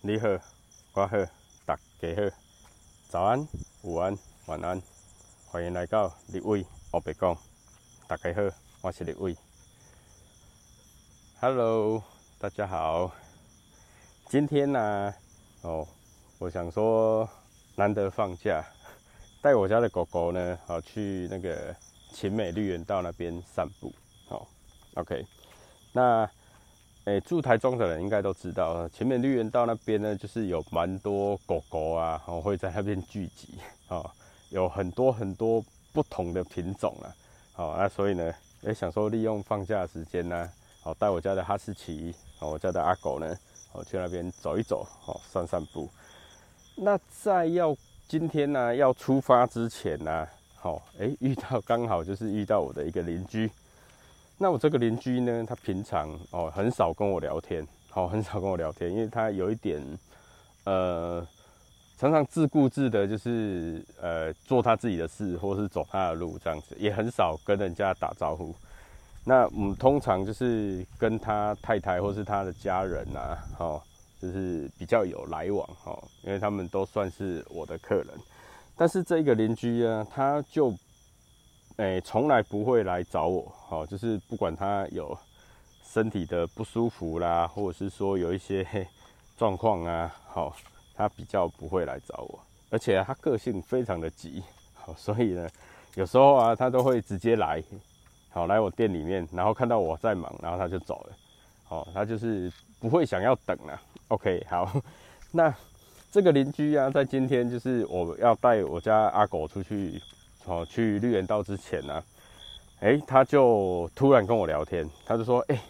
你好，我好，大家好，早安、午安、晚安，欢迎来到立伟欧白讲。大家好，我是立伟。Hello，大家好。今天呢，哦，我想说难得放假，带我家的狗狗呢，好去那个秦美绿园道那边散步。好，OK，那。诶，住台中的人应该都知道，前面绿园道那边呢，就是有蛮多狗狗啊，哦会在那边聚集，哦，有很多很多不同的品种啊，好，那所以呢，也想说利用放假时间呢，好带我家的哈士奇，哦我家的阿狗呢，哦去那边走一走，哦散散步。那在要今天呢要出发之前呢，好，诶遇到刚好就是遇到我的一个邻居。那我这个邻居呢，他平常哦很少跟我聊天，好很少跟我聊天，因为他有一点，呃，常常自顾自的，就是呃做他自己的事，或是走他的路这样子，也很少跟人家打招呼。那我们通常就是跟他太太或是他的家人啊，哦，就是比较有来往哦，因为他们都算是我的客人。但是这个邻居啊，他就。哎，从来不会来找我，好，就是不管他有身体的不舒服啦，或者是说有一些 状况啊，好，他比较不会来找我，而且他个性非常的急，好，所以呢，有时候啊，他都会直接来，好，来我店里面，然后看到我在忙，然后他就走了，好，他就是不会想要等了，OK，好，那这个邻居啊，在今天就是我要带我家阿狗出去。哦，去绿园道之前呢，哎，他就突然跟我聊天，他就说：“哎，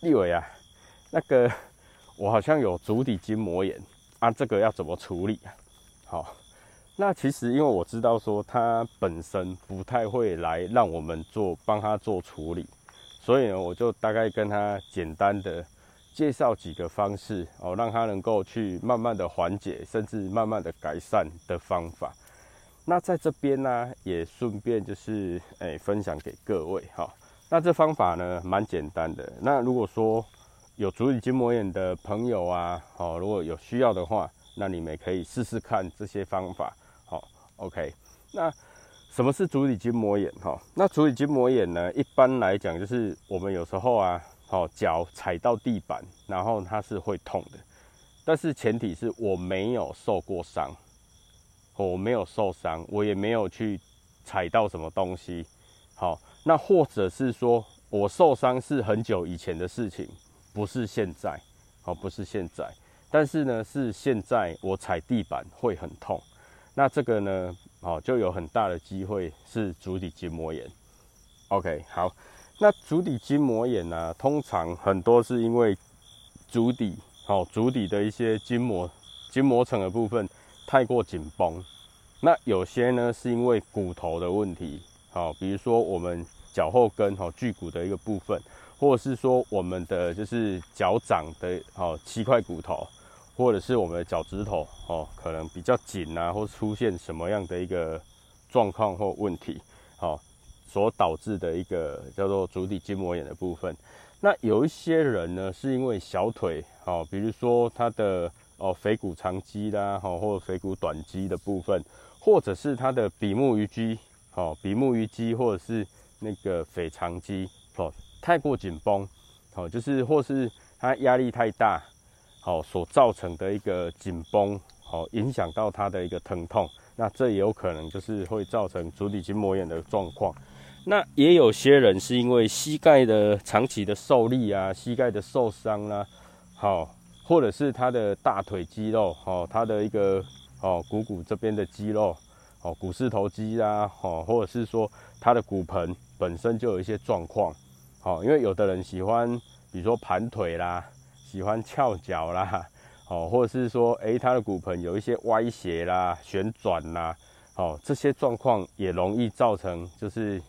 立伟啊，那个我好像有足底筋膜炎啊，这个要怎么处理啊？”好，那其实因为我知道说他本身不太会来让我们做帮他做处理，所以呢，我就大概跟他简单的介绍几个方式哦，让他能够去慢慢的缓解，甚至慢慢的改善的方法。那在这边呢，也顺便就是诶分享给各位哈。那这方法呢，蛮简单的。那如果说有足底筋膜炎的朋友啊，好，如果有需要的话，那你们可以试试看这些方法。好，OK。那什么是足底筋膜炎？哈，那足底筋膜炎呢，一般来讲就是我们有时候啊，好脚踩到地板，然后它是会痛的，但是前提是我没有受过伤。我没有受伤，我也没有去踩到什么东西。好，那或者是说我受伤是很久以前的事情，不是现在。好，不是现在，但是呢，是现在我踩地板会很痛。那这个呢，好，就有很大的机会是足底筋膜炎。OK，好，那足底筋膜炎呢，通常很多是因为足底，好，足底的一些筋膜、筋膜层的部分。太过紧绷，那有些呢是因为骨头的问题，好，比如说我们脚后跟哈距骨的一个部分，或者是说我们的就是脚掌的哦七块骨头，或者是我们的脚趾头哦可能比较紧啊，或出现什么样的一个状况或问题，好，所导致的一个叫做足底筋膜炎的部分。那有一些人呢是因为小腿，好，比如说他的。哦，腓骨长肌啦，哈，或腓骨短肌的部分，或者是它的比目鱼肌，哦，比目鱼肌或者是那个腓肠肌，哦，太过紧绷，哦，就是或是它压力太大，好，所造成的一个紧绷，好，影响到它的一个疼痛，那这也有可能就是会造成足底筋膜炎的状况。那也有些人是因为膝盖的长期的受力啊，膝盖的受伤啦，好。或者是他的大腿肌肉，哦，他的一个哦股骨这边的肌肉，哦股四头肌啊，哦，或者是说他的骨盆本身就有一些状况，哦，因为有的人喜欢，比如说盘腿啦，喜欢翘脚啦，哦，或者是说，诶，他的骨盆有一些歪斜啦、旋转啦，哦，这些状况也容易造成就是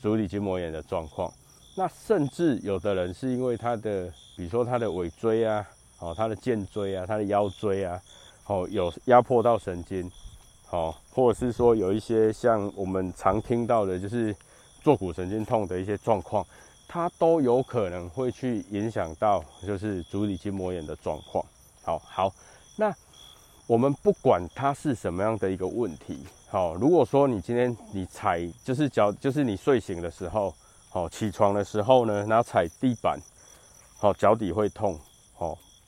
足底筋膜炎的状况。那甚至有的人是因为他的，比如说他的尾椎啊。哦，他的肩椎啊，他的腰椎啊，哦，有压迫到神经，好，或者是说有一些像我们常听到的，就是坐骨神经痛的一些状况，它都有可能会去影响到就是足底筋膜炎的状况。好好，那我们不管它是什么样的一个问题，好，如果说你今天你踩就是脚，就是你睡醒的时候，好，起床的时候呢，然后踩地板，好，脚底会痛，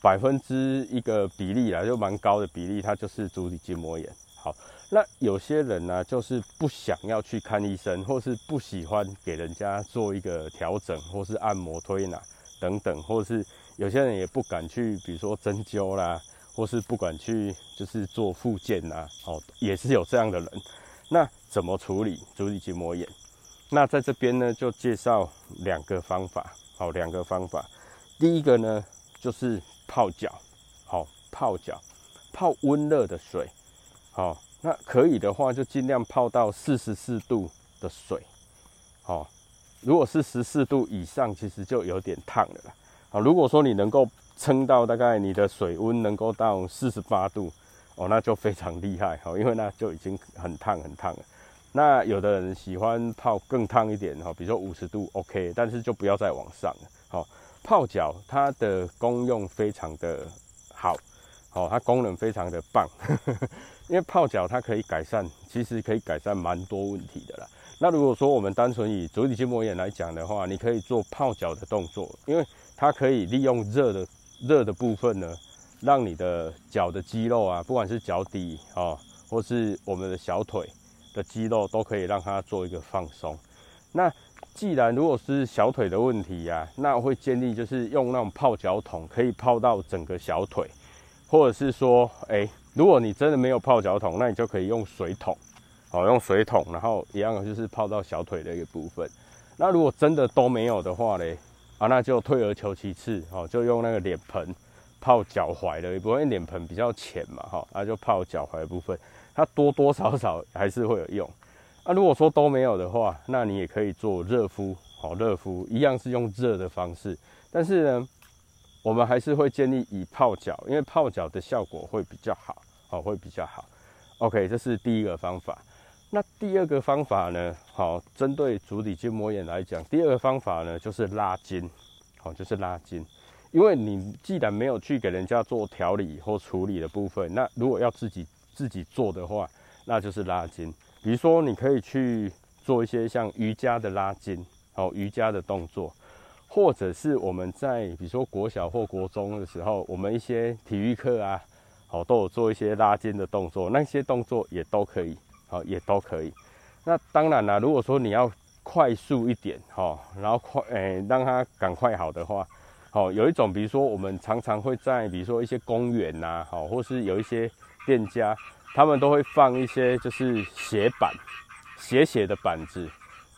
百分之一个比例啦，就蛮高的比例，它就是足底筋膜炎。好，那有些人呢，就是不想要去看医生，或是不喜欢给人家做一个调整，或是按摩推拿等等，或是有些人也不敢去，比如说针灸啦，或是不敢去就是做复健呐，哦，也是有这样的人。那怎么处理足底筋膜炎？那在这边呢，就介绍两个方法，好，两个方法。第一个呢，就是泡脚，好，泡脚，泡温热的水。好，那可以的话，就尽量泡到四十四度的水。好，如果是十四度以上，其实就有点烫了啦。好，如果说你能够撑到大概你的水温能够到四十八度，哦，那就非常厉害。好，因为那就已经很烫很烫了。那有的人喜欢泡更烫一点，哈，比如说五十度，OK，但是就不要再往上了。好，泡脚它的功用非常的好。好，它功能非常的棒，因为泡脚它可以改善，其实可以改善蛮多问题的啦。那如果说我们单纯以足底筋膜炎来讲的话，你可以做泡脚的动作，因为它可以利用热的热的部分呢，让你的脚的肌肉啊，不管是脚底啊，或是我们的小腿的肌肉，都可以让它做一个放松。那既然如果是小腿的问题呀，那会建议就是用那种泡脚桶，可以泡到整个小腿。或者是说，哎，如果你真的没有泡脚桶，那你就可以用水桶，哦，用水桶，然后一样就是泡到小腿的一个部分。那如果真的都没有的话嘞，啊，那就退而求其次，哦，就用那个脸盆泡脚踝的一部分，因为脸盆比较浅嘛，哈，那就泡脚踝的部分，它多多少少还是会有用。那如果说都没有的话，那你也可以做热敷，好，热敷一样是用热的方式，但是呢。我们还是会建议以泡脚，因为泡脚的效果会比较好，好会比较好。OK，这是第一个方法。那第二个方法呢？好，针对足底筋膜炎来讲，第二个方法呢就是拉筋，好就是拉筋。因为你既然没有去给人家做调理或处理的部分，那如果要自己自己做的话，那就是拉筋。比如说，你可以去做一些像瑜伽的拉筋，好瑜伽的动作。或者是我们在比如说国小或国中的时候，我们一些体育课啊，好都有做一些拉筋的动作，那些动作也都可以，好也都可以。那当然啦，如果说你要快速一点，哈，然后快诶让它赶快好的话，好有一种，比如说我们常常会在比如说一些公园呐，好或是有一些店家，他们都会放一些就是斜板，斜斜的板子，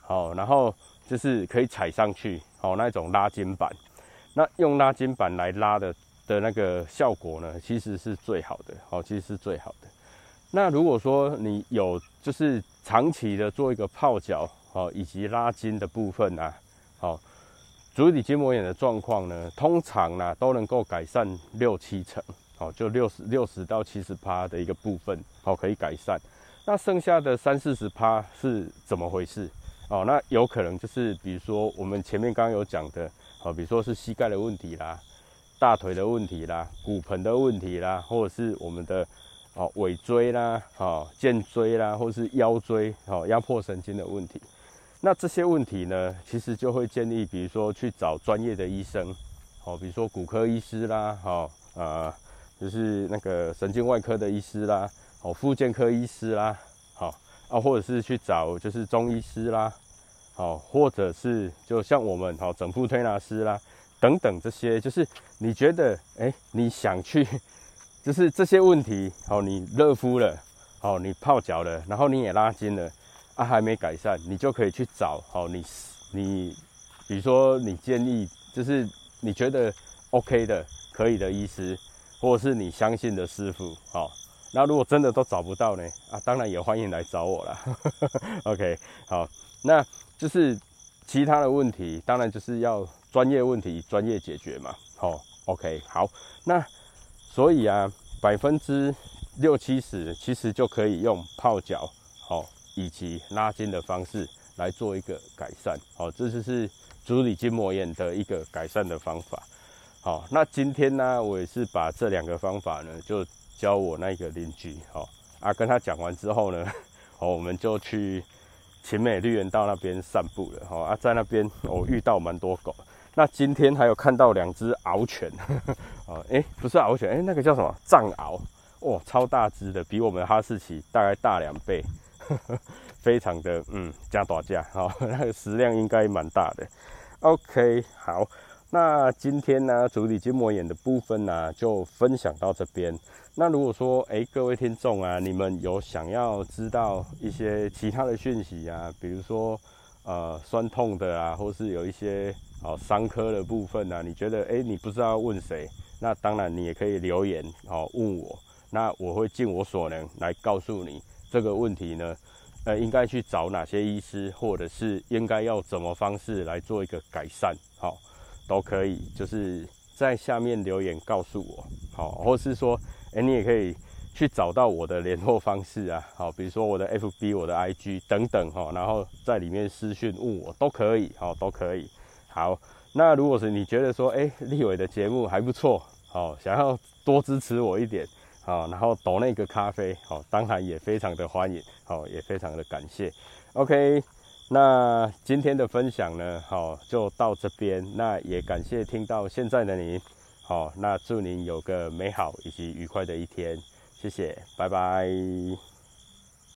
好，然后就是可以踩上去。哦，那种拉筋板，那用拉筋板来拉的的那个效果呢，其实是最好的。哦，其实是最好的。那如果说你有就是长期的做一个泡脚，哦，以及拉筋的部分啊，好，足底筋膜炎的状况呢，通常呢都能够改善六七成，哦，就六十六十到七十趴的一个部分，哦，可以改善。那剩下的三四十趴是怎么回事？哦，那有可能就是，比如说我们前面刚刚有讲的，哦，比如说是膝盖的问题啦，大腿的问题啦，骨盆的问题啦，或者是我们的哦尾椎啦，哦肩椎啦，或者是腰椎，哦压迫神经的问题。那这些问题呢，其实就会建议，比如说去找专业的医生，哦，比如说骨科医师啦，哦，呃，就是那个神经外科的医师啦，哦，附件科医师啦。好啊，或者是去找就是中医师啦，好，或者是就像我们好整复推拿师啦，等等这些，就是你觉得哎，你想去，就是这些问题，好，你热敷了，好，你泡脚了，然后你也拉筋了，啊，还没改善，你就可以去找好你你，比如说你建议就是你觉得 OK 的可以的医师，或是你相信的师傅，好。那如果真的都找不到呢？啊，当然也欢迎来找我啦。OK，好，那就是其他的问题，当然就是要专业问题专业解决嘛。好，OK，好，那所以啊，百分之六七十其实就可以用泡脚，好，以及拉筋的方式来做一个改善。好，这就是足底筋膜炎的一个改善的方法。好，那今天呢，我也是把这两个方法呢，就教我那个邻居，好啊，跟他讲完之后呢，好，我们就去秦美绿园道那边散步了，好啊，在那边我遇到蛮多狗，那今天还有看到两只獒犬，哦，哎，不是獒犬，哎，那个叫什么藏獒，哇，超大只的，比我们哈士奇大概大两倍。非常的嗯，加大价哈，那个食量应该蛮大的。OK，好，那今天呢，主理筋膜炎的部分呢，就分享到这边。那如果说哎，各位听众啊，你们有想要知道一些其他的讯息啊，比如说呃酸痛的啊，或是有一些哦伤科的部分啊，你觉得哎你不知道问谁，那当然你也可以留言哦问我，那我会尽我所能来告诉你。这个问题呢，呃，应该去找哪些医师，或者是应该要怎么方式来做一个改善，好，都可以，就是在下面留言告诉我，好，或是说，哎，你也可以去找到我的联络方式啊，好，比如说我的 FB、我的 IG 等等，哈，然后在里面私讯问我都可以，好，都可以，好，那如果是你觉得说，哎，立伟的节目还不错，好，想要多支持我一点。好，然后倒那个咖啡，好，当然也非常的欢迎，好，也非常的感谢。OK，那今天的分享呢，好，就到这边。那也感谢听到现在的你，好，那祝您有个美好以及愉快的一天，谢谢，拜拜。